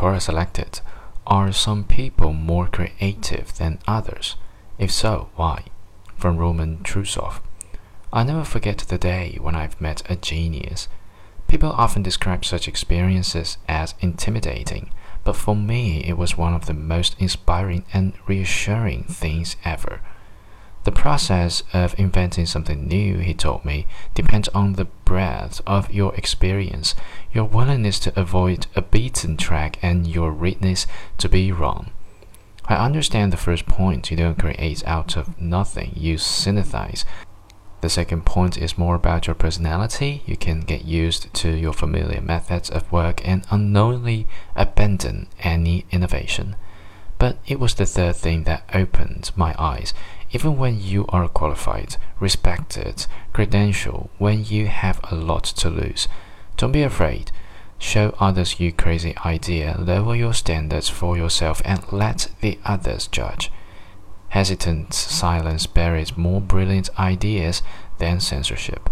Quora selected Are some people more creative than others? If so, why? From Roman Trusov. I never forget the day when I've met a genius. People often describe such experiences as intimidating, but for me it was one of the most inspiring and reassuring things ever. The process of inventing something new, he told me, depends on the breadth of your experience, your willingness to avoid a beaten track, and your readiness to be wrong. I understand the first point, you don't create out of nothing, you synthesize. The second point is more about your personality. You can get used to your familiar methods of work and unknowingly abandon any innovation. But it was the third thing that opened my eyes. Even when you are qualified, respected, credentialed, when you have a lot to lose, don't be afraid. Show others your crazy idea, lower your standards for yourself, and let the others judge. Hesitant silence buries more brilliant ideas than censorship.